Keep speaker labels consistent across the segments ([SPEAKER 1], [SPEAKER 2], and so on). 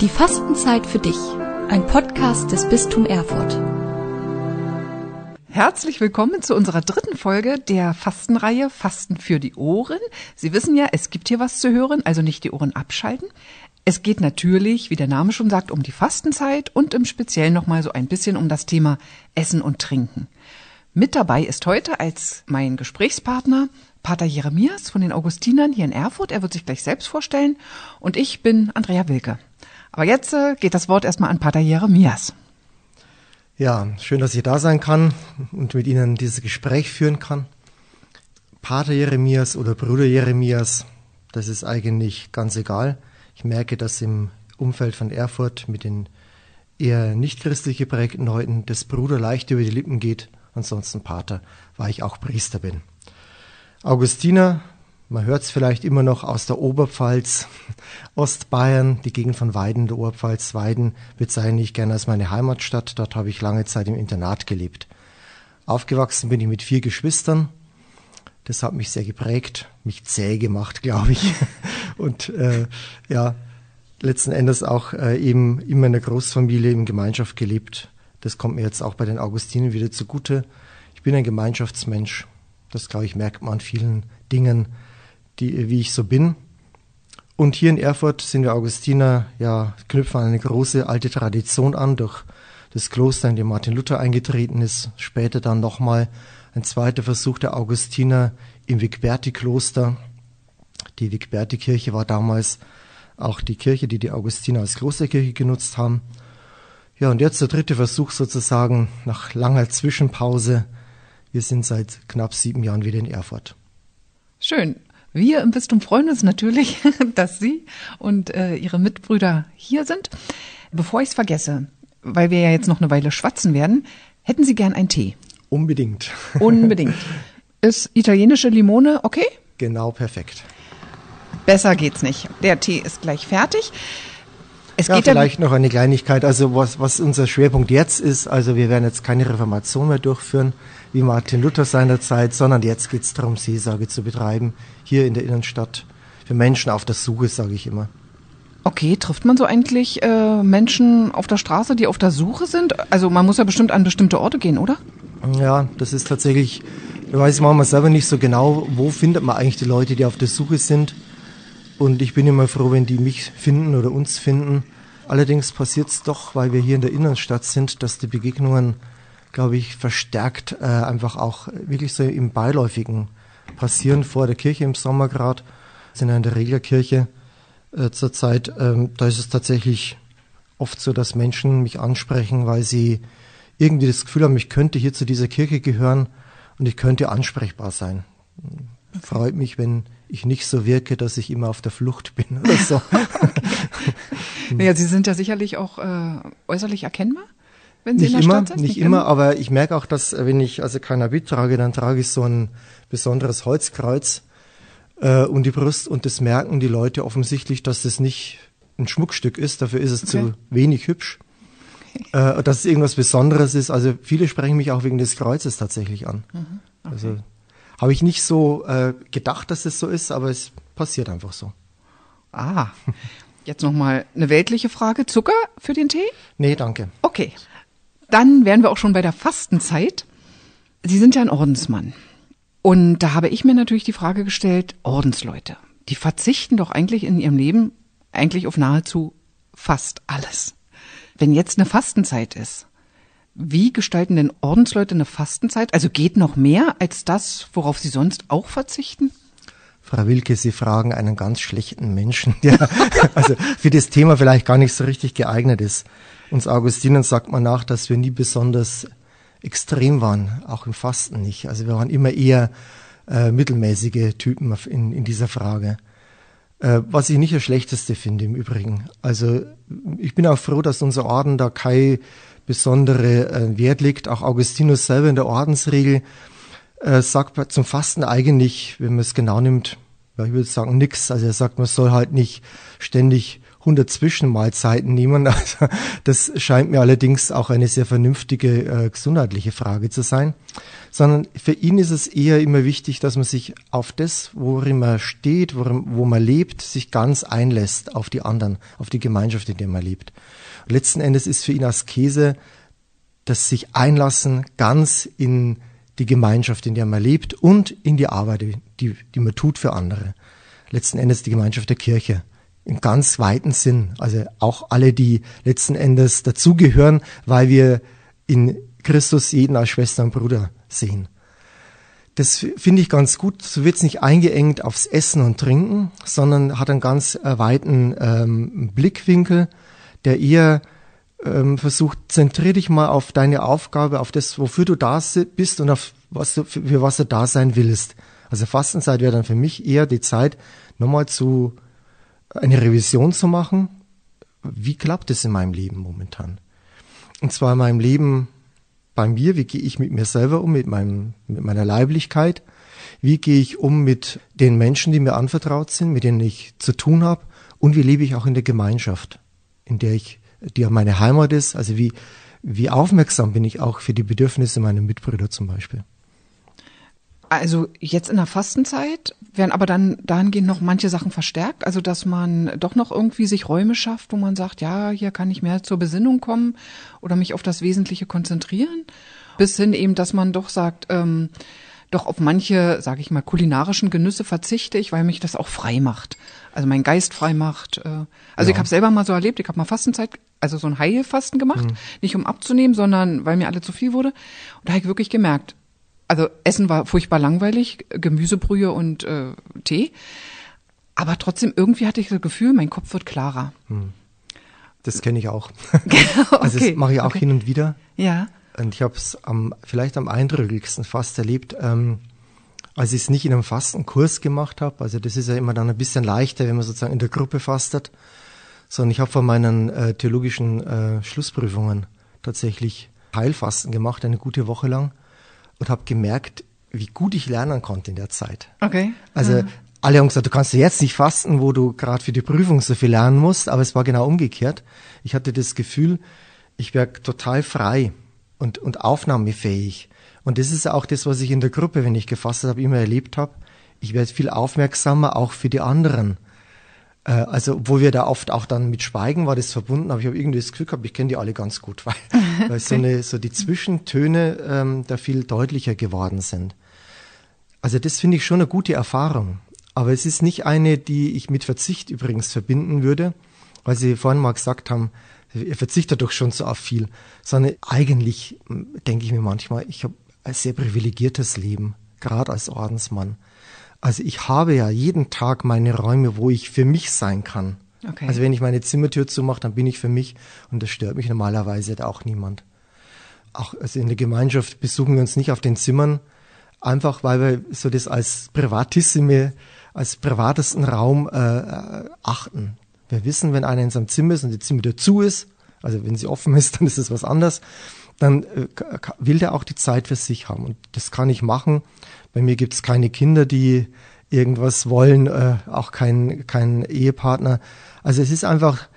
[SPEAKER 1] Die Fastenzeit für dich. Ein Podcast des Bistum Erfurt.
[SPEAKER 2] Herzlich willkommen zu unserer dritten Folge der Fastenreihe Fasten für die Ohren. Sie wissen ja, es gibt hier was zu hören, also nicht die Ohren abschalten. Es geht natürlich, wie der Name schon sagt, um die Fastenzeit und im Speziellen nochmal so ein bisschen um das Thema Essen und Trinken. Mit dabei ist heute als mein Gesprächspartner Pater Jeremias von den Augustinern hier in Erfurt. Er wird sich gleich selbst vorstellen. Und ich bin Andrea Wilke. Aber jetzt äh, geht das Wort erstmal an Pater Jeremias.
[SPEAKER 3] Ja, schön, dass ich da sein kann und mit Ihnen dieses Gespräch führen kann. Pater Jeremias oder Bruder Jeremias, das ist eigentlich ganz egal. Ich merke, dass im Umfeld von Erfurt mit den eher nicht christlich geprägten Leuten das Bruder leicht über die Lippen geht. Ansonsten Pater, weil ich auch Priester bin. Augustiner, man hört es vielleicht immer noch aus der Oberpfalz, Ostbayern, die Gegend von Weiden, der Oberpfalz. Weiden bezeichne ich gerne als meine Heimatstadt. Dort habe ich lange Zeit im Internat gelebt. Aufgewachsen bin ich mit vier Geschwistern. Das hat mich sehr geprägt, mich zäh gemacht, glaube ich. Und äh, ja, letzten Endes auch äh, eben in der Großfamilie, in Gemeinschaft gelebt. Das kommt mir jetzt auch bei den Augustinen wieder zugute. Ich bin ein Gemeinschaftsmensch. Das, glaube ich, merkt man an vielen Dingen, die, wie ich so bin. Und hier in Erfurt sind wir Augustiner, ja, knüpfen an eine große alte Tradition an, durch das Kloster, in dem Martin Luther eingetreten ist. Später dann nochmal ein zweiter Versuch der Augustiner im Wigberti-Kloster. Die Wigberti-Kirche war damals auch die Kirche, die die Augustiner als Klosterkirche genutzt haben. Ja, und jetzt der dritte Versuch sozusagen nach langer Zwischenpause wir sind seit knapp sieben Jahren wieder in Erfurt.
[SPEAKER 2] Schön. Wir im Bistum freuen uns natürlich, dass Sie und äh, Ihre Mitbrüder hier sind. Bevor ich es vergesse, weil wir ja jetzt noch eine Weile schwatzen werden, hätten Sie gern einen Tee?
[SPEAKER 3] Unbedingt.
[SPEAKER 2] Unbedingt. Ist italienische Limone okay?
[SPEAKER 3] Genau, perfekt.
[SPEAKER 2] Besser geht's nicht. Der Tee ist gleich fertig.
[SPEAKER 3] Es ja, vielleicht noch eine Kleinigkeit. Also was, was unser Schwerpunkt jetzt ist, also wir werden jetzt keine Reformation mehr durchführen, wie Martin Luther seinerzeit, sondern jetzt geht es darum, Seelsorge zu betreiben, hier in der Innenstadt, für Menschen auf der Suche, sage ich immer.
[SPEAKER 2] Okay, trifft man so eigentlich äh, Menschen auf der Straße, die auf der Suche sind? Also man muss ja bestimmt an bestimmte Orte gehen, oder?
[SPEAKER 3] Ja, das ist tatsächlich, ich weiß manchmal selber nicht so genau, wo findet man eigentlich die Leute, die auf der Suche sind. Und ich bin immer froh, wenn die mich finden oder uns finden. Allerdings passiert es doch, weil wir hier in der Innenstadt sind, dass die Begegnungen glaube ich, verstärkt äh, einfach auch wirklich so im Beiläufigen passieren vor der Kirche im Sommer gerade. Sind ja in der Reglerkirche äh, zurzeit. Ähm, da ist es tatsächlich oft so, dass Menschen mich ansprechen, weil sie irgendwie das Gefühl haben, ich könnte hier zu dieser Kirche gehören und ich könnte ansprechbar sein. Freut mich, wenn ich nicht so wirke, dass ich immer auf der Flucht bin oder so.
[SPEAKER 2] naja, Sie sind ja sicherlich auch äh, äußerlich erkennbar
[SPEAKER 3] wenn Sie nicht in der immer, Stadt sind? Nicht, nicht immer, aber ich merke auch, dass äh, wenn ich also Habit trage, dann trage ich so ein besonderes Holzkreuz äh, um die Brust und das merken die Leute offensichtlich, dass das nicht ein Schmuckstück ist, dafür ist es okay. zu wenig hübsch. Okay. Äh, dass es irgendwas Besonderes ist. Also viele sprechen mich auch wegen des Kreuzes tatsächlich an. Mhm. Okay. Also habe ich nicht so äh, gedacht, dass es so ist, aber es passiert einfach so.
[SPEAKER 2] Ah, jetzt nochmal eine weltliche Frage. Zucker für den Tee?
[SPEAKER 3] Nee, danke.
[SPEAKER 2] Okay. Dann wären wir auch schon bei der Fastenzeit. Sie sind ja ein Ordensmann. Und da habe ich mir natürlich die Frage gestellt, Ordensleute, die verzichten doch eigentlich in ihrem Leben eigentlich auf nahezu fast alles. Wenn jetzt eine Fastenzeit ist, wie gestalten denn Ordensleute eine Fastenzeit? Also geht noch mehr als das, worauf sie sonst auch verzichten?
[SPEAKER 3] Frau Wilke, Sie fragen einen ganz schlechten Menschen, der also für das Thema vielleicht gar nicht so richtig geeignet ist. Uns Augustinern sagt man nach, dass wir nie besonders extrem waren, auch im Fasten nicht. Also wir waren immer eher äh, mittelmäßige Typen in, in dieser Frage. Äh, was ich nicht das Schlechteste finde im Übrigen. Also ich bin auch froh, dass unser Orden da kein besondere äh, Wert legt. Auch Augustinus selber in der Ordensregel äh, sagt zum Fasten eigentlich, wenn man es genau nimmt, ja, ich würde sagen nix. Also er sagt, man soll halt nicht ständig 100 Zwischenmahlzeiten nehmen. Also das scheint mir allerdings auch eine sehr vernünftige äh, gesundheitliche Frage zu sein. Sondern für ihn ist es eher immer wichtig, dass man sich auf das, worin man steht, worin, wo man lebt, sich ganz einlässt auf die anderen, auf die Gemeinschaft, in der man lebt. Letzten Endes ist für ihn Askese das sich einlassen ganz in die Gemeinschaft, in der man lebt und in die Arbeit, die, die man tut für andere. Letzten Endes die Gemeinschaft der Kirche im ganz weiten Sinn. Also auch alle, die letzten Endes dazugehören, weil wir in Christus jeden als Schwester und Bruder sehen. Das finde ich ganz gut. So wird es nicht eingeengt aufs Essen und Trinken, sondern hat einen ganz äh, weiten ähm, Blickwinkel, der eher ähm, versucht, zentrier dich mal auf deine Aufgabe, auf das, wofür du da bist und auf was du, für was du da sein willst. Also Fastenzeit wäre dann für mich eher die Zeit, nochmal zu eine Revision zu machen. Wie klappt es in meinem Leben momentan? Und zwar in meinem Leben bei mir, wie gehe ich mit mir selber um, mit, meinem, mit meiner Leiblichkeit? Wie gehe ich um mit den Menschen, die mir anvertraut sind, mit denen ich zu tun habe? Und wie lebe ich auch in der Gemeinschaft, in der ich die ja meine Heimat ist. Also wie, wie aufmerksam bin ich auch für die Bedürfnisse meiner Mitbrüder zum Beispiel.
[SPEAKER 2] Also jetzt in der Fastenzeit werden aber dann dahingehend noch manche Sachen verstärkt, also dass man doch noch irgendwie sich Räume schafft, wo man sagt, ja, hier kann ich mehr zur Besinnung kommen oder mich auf das Wesentliche konzentrieren, bis hin eben, dass man doch sagt, ähm, doch auf manche, sage ich mal, kulinarischen Genüsse verzichte ich, weil mich das auch frei macht. Also mein Geist frei macht. Äh, also ja. ich habe selber mal so erlebt, ich habe mal Fastenzeit also so ein Heilfasten gemacht, mhm. nicht um abzunehmen, sondern weil mir alle zu viel wurde. Und da habe ich wirklich gemerkt, also Essen war furchtbar langweilig, Gemüsebrühe und äh, Tee, aber trotzdem irgendwie hatte ich das Gefühl, mein Kopf wird klarer. Mhm.
[SPEAKER 3] Das kenne ich auch. okay. Also das mache ich auch okay. hin und wieder.
[SPEAKER 2] Ja.
[SPEAKER 3] Und ich habe es am, vielleicht am eindrücklichsten fast erlebt, ähm, als ich es nicht in einem Fastenkurs gemacht habe. Also das ist ja immer dann ein bisschen leichter, wenn man sozusagen in der Gruppe fastet sondern ich habe vor meinen äh, theologischen äh, Schlussprüfungen tatsächlich Heilfasten gemacht, eine gute Woche lang und habe gemerkt, wie gut ich lernen konnte in der Zeit.
[SPEAKER 2] Okay.
[SPEAKER 3] Also ja. alle haben gesagt, du kannst jetzt nicht fasten, wo du gerade für die Prüfung so viel lernen musst, aber es war genau umgekehrt. Ich hatte das Gefühl, ich wäre total frei und, und aufnahmefähig. Und das ist auch das, was ich in der Gruppe, wenn ich gefastet habe, immer erlebt habe. Ich werde viel aufmerksamer auch für die anderen. Äh, also, obwohl wir da oft auch dann mit Schweigen war das verbunden, aber ich habe irgendwie das Gefühl gehabt, ich kenne die alle ganz gut, weil, okay. weil so, eine, so die Zwischentöne ähm, da viel deutlicher geworden sind. Also das finde ich schon eine gute Erfahrung. Aber es ist nicht eine, die ich mit Verzicht übrigens verbinden würde, weil Sie vorhin mal gesagt haben, ihr verzichtet doch schon so auf viel, sondern eigentlich denke ich mir manchmal, ich habe sehr privilegiertes Leben, gerade als Ordensmann. Also ich habe ja jeden Tag meine Räume, wo ich für mich sein kann. Okay. Also wenn ich meine Zimmertür zumache, dann bin ich für mich und das stört mich normalerweise auch niemand. Auch also in der Gemeinschaft besuchen wir uns nicht auf den Zimmern, einfach weil wir so das als privatissime, als privatesten Raum äh, äh achten. Wir wissen, wenn einer in seinem Zimmer ist und die Zimmertür zu ist, also wenn sie offen ist, dann ist es was anderes, dann äh, will der auch die Zeit für sich haben. Und das kann ich machen, bei mir gibt es keine Kinder, die irgendwas wollen, äh, auch kein, kein Ehepartner. Also es ist einfach,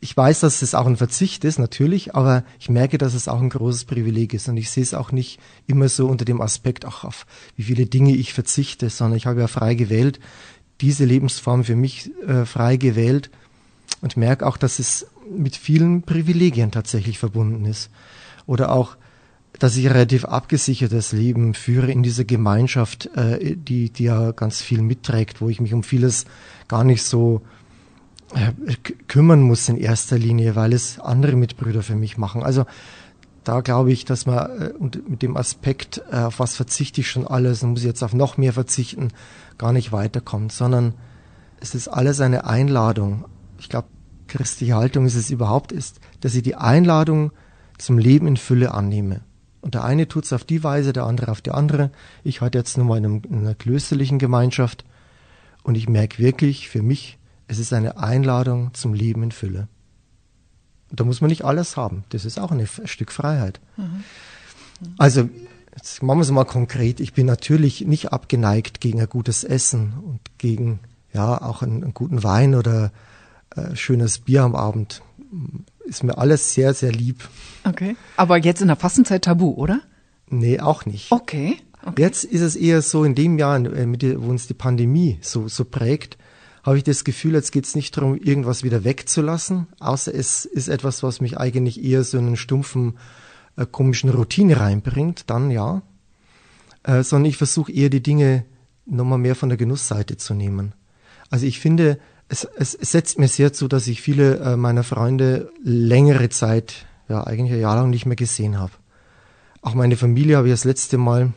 [SPEAKER 3] ich weiß, dass es auch ein Verzicht ist, natürlich, aber ich merke, dass es auch ein großes Privileg ist. Und ich sehe es auch nicht immer so unter dem Aspekt, ach, auf wie viele Dinge ich verzichte, sondern ich habe ja frei gewählt, diese Lebensform für mich äh, frei gewählt und merke auch, dass es mit vielen Privilegien tatsächlich verbunden ist. Oder auch dass ich relativ abgesichertes Leben führe in dieser Gemeinschaft, äh, die, die ja ganz viel mitträgt, wo ich mich um vieles gar nicht so äh, kümmern muss in erster Linie, weil es andere Mitbrüder für mich machen. Also da glaube ich, dass man äh, und mit dem Aspekt, äh, auf was verzichte ich schon alles und muss jetzt auf noch mehr verzichten, gar nicht weiterkommt, sondern es ist alles eine Einladung. Ich glaube, christliche Haltung ist es überhaupt ist, dass ich die Einladung zum Leben in Fülle annehme. Und der eine tut es auf die Weise, der andere auf die andere. Ich hatte jetzt nur mal in, einem, in einer klösterlichen Gemeinschaft und ich merke wirklich für mich, es ist eine Einladung zum Leben in Fülle. Und da muss man nicht alles haben. Das ist auch ein Stück Freiheit. Mhm. Mhm. Also, jetzt machen wir es mal konkret. Ich bin natürlich nicht abgeneigt gegen ein gutes Essen und gegen ja auch einen, einen guten Wein oder äh, schönes Bier am Abend. Ist mir alles sehr, sehr lieb.
[SPEAKER 2] Okay. Aber jetzt in der Fastenzeit tabu, oder?
[SPEAKER 3] Nee, auch nicht.
[SPEAKER 2] Okay. okay.
[SPEAKER 3] Jetzt ist es eher so, in dem Jahr, äh, wo uns die Pandemie so, so prägt, habe ich das Gefühl, jetzt geht es nicht darum, irgendwas wieder wegzulassen, außer es ist etwas, was mich eigentlich eher so in einen stumpfen, äh, komischen Routine reinbringt, dann ja. Äh, sondern ich versuche eher die Dinge nochmal mehr von der Genussseite zu nehmen. Also ich finde, es, es, es setzt mir sehr zu, dass ich viele äh, meiner Freunde längere Zeit, ja eigentlich ein Jahr lang nicht mehr gesehen habe. Auch meine Familie habe ich das letzte Mal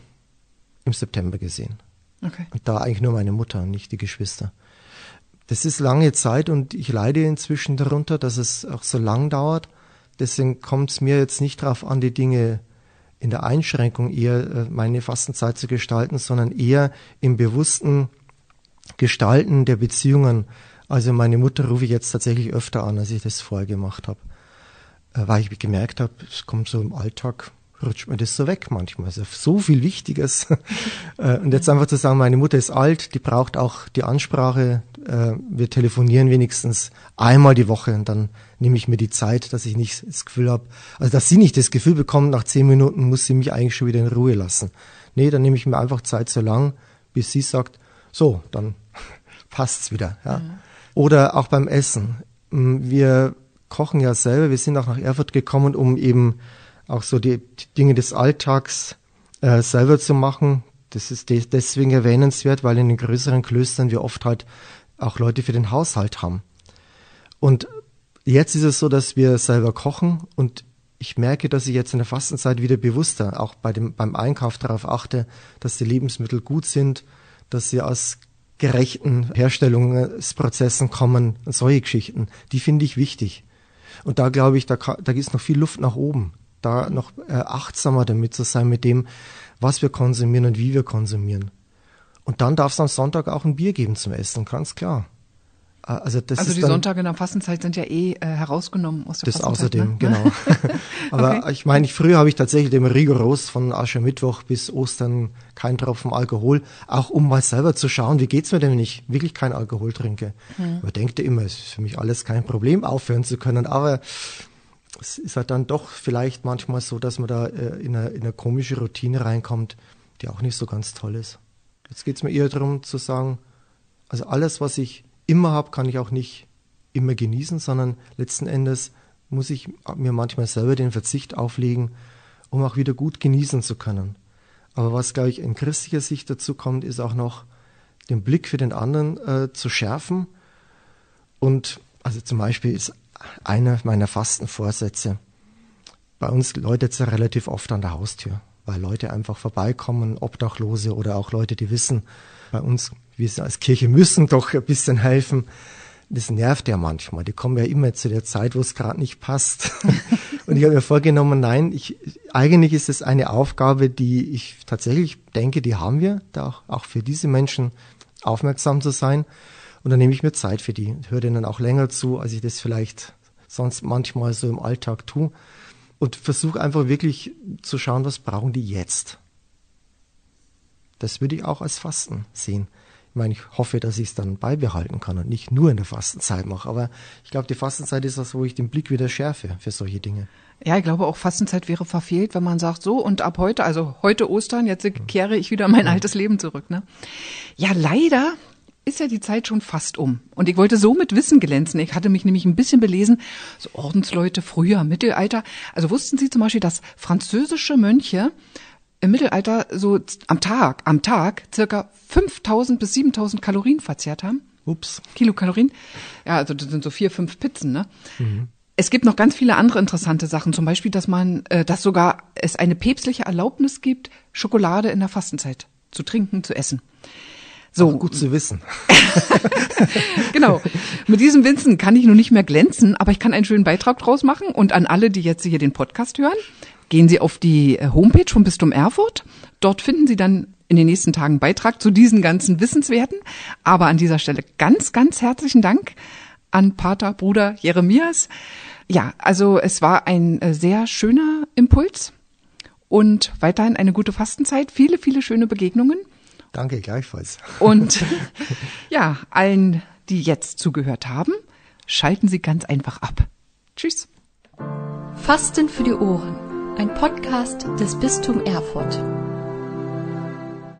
[SPEAKER 3] im September gesehen.
[SPEAKER 2] Okay.
[SPEAKER 3] Und da eigentlich nur meine Mutter und nicht die Geschwister. Das ist lange Zeit und ich leide inzwischen darunter, dass es auch so lang dauert. Deswegen kommt es mir jetzt nicht darauf an, die Dinge in der Einschränkung eher äh, meine Fastenzeit zu gestalten, sondern eher im bewussten Gestalten der Beziehungen. Also meine Mutter rufe ich jetzt tatsächlich öfter an, als ich das vorher gemacht habe, äh, weil ich gemerkt habe, es kommt so im Alltag rutscht mir das so weg manchmal. Also so viel Wichtiges. Äh, und jetzt einfach zu sagen, meine Mutter ist alt, die braucht auch die Ansprache. Äh, wir telefonieren wenigstens einmal die Woche und dann nehme ich mir die Zeit, dass ich nicht das Gefühl habe, also dass sie nicht das Gefühl bekommt, nach zehn Minuten muss sie mich eigentlich schon wieder in Ruhe lassen. Nee, dann nehme ich mir einfach Zeit so lang, bis sie sagt, so, dann passt's wieder. Ja. Mhm. Oder auch beim Essen. Wir kochen ja selber, wir sind auch nach Erfurt gekommen, um eben auch so die, die Dinge des Alltags äh, selber zu machen. Das ist de deswegen erwähnenswert, weil in den größeren Klöstern wir oft halt auch Leute für den Haushalt haben. Und jetzt ist es so, dass wir selber kochen und ich merke, dass ich jetzt in der Fastenzeit wieder bewusster auch bei dem, beim Einkauf darauf achte, dass die Lebensmittel gut sind, dass sie aus gerechten Herstellungsprozessen kommen, solche Geschichten. Die finde ich wichtig. Und da glaube ich, da, da ist noch viel Luft nach oben da noch äh, achtsamer damit zu sein mit dem, was wir konsumieren und wie wir konsumieren. Und dann darf es am Sonntag auch ein Bier geben zum Essen, ganz klar.
[SPEAKER 2] Äh, also, das also die dann, Sonntage in der Fastenzeit sind ja eh äh, herausgenommen aus der
[SPEAKER 3] das Fastenzeit. Das außerdem, ne? genau. Aber okay. ich meine, früher habe ich tatsächlich immer rigoros von Aschermittwoch bis Ostern kein Tropfen Alkohol, auch um mal selber zu schauen, wie geht's mir denn, wenn ich wirklich kein Alkohol trinke. Hm. Man denkt immer, es ist für mich alles kein Problem, aufhören zu können, aber es ist halt dann doch vielleicht manchmal so, dass man da äh, in, eine, in eine komische Routine reinkommt, die auch nicht so ganz toll ist. Jetzt geht es mir eher darum zu sagen, also alles, was ich immer habe, kann ich auch nicht immer genießen, sondern letzten Endes muss ich mir manchmal selber den Verzicht auflegen, um auch wieder gut genießen zu können. Aber was, glaube ich, in christlicher Sicht dazu kommt, ist auch noch den Blick für den anderen äh, zu schärfen. Und also zum Beispiel ist einer meiner Fastenvorsätze. Bei uns läutet es ja relativ oft an der Haustür, weil Leute einfach vorbeikommen, Obdachlose oder auch Leute, die wissen, bei uns, wir als Kirche müssen doch ein bisschen helfen. Das nervt ja manchmal. Die kommen ja immer zu der Zeit, wo es gerade nicht passt. Und ich habe mir vorgenommen, nein, ich, eigentlich ist es eine Aufgabe, die ich tatsächlich denke, die haben wir, da auch, auch für diese Menschen aufmerksam zu sein. Und dann nehme ich mir Zeit für die, höre denen auch länger zu, als ich das vielleicht sonst manchmal so im Alltag tue. Und versuche einfach wirklich zu schauen, was brauchen die jetzt. Das würde ich auch als Fasten sehen. Ich meine, ich hoffe, dass ich es dann beibehalten kann und nicht nur in der Fastenzeit mache. Aber ich glaube, die Fastenzeit ist das, wo ich den Blick wieder schärfe für solche Dinge.
[SPEAKER 2] Ja, ich glaube auch Fastenzeit wäre verfehlt, wenn man sagt, so und ab heute, also heute Ostern, jetzt kehre ich wieder mein altes Leben zurück. Ne? Ja, leider ist ja die Zeit schon fast um. Und ich wollte so mit Wissen glänzen. Ich hatte mich nämlich ein bisschen belesen, so Ordensleute früher, Mittelalter. Also wussten Sie zum Beispiel, dass französische Mönche im Mittelalter so am Tag, am Tag circa 5000 bis 7000 Kalorien verzehrt haben?
[SPEAKER 3] Ups.
[SPEAKER 2] Kilokalorien. Ja, also das sind so vier, fünf Pizzen, ne? Mhm. Es gibt noch ganz viele andere interessante Sachen, zum Beispiel, dass man, äh, dass sogar es eine päpstliche Erlaubnis gibt, Schokolade in der Fastenzeit zu trinken, zu essen.
[SPEAKER 3] So. Auch gut zu wissen.
[SPEAKER 2] genau. Mit diesem Wissen kann ich nun nicht mehr glänzen, aber ich kann einen schönen Beitrag draus machen. Und an alle, die jetzt hier den Podcast hören, gehen Sie auf die äh, Homepage vom Bistum Erfurt. Dort finden Sie dann in den nächsten Tagen Beitrag zu diesen ganzen Wissenswerten. Aber an dieser Stelle ganz, ganz herzlichen Dank an Pater Bruder Jeremias. Ja, also es war ein äh, sehr schöner Impuls und weiterhin eine gute Fastenzeit, viele, viele schöne Begegnungen.
[SPEAKER 3] Danke, gleichfalls.
[SPEAKER 2] Und ja, allen, die jetzt zugehört haben, Schalten Sie ganz einfach ab. Tschüss.
[SPEAKER 1] Fasten für die Ohren. Ein Podcast des Bistum Erfurt.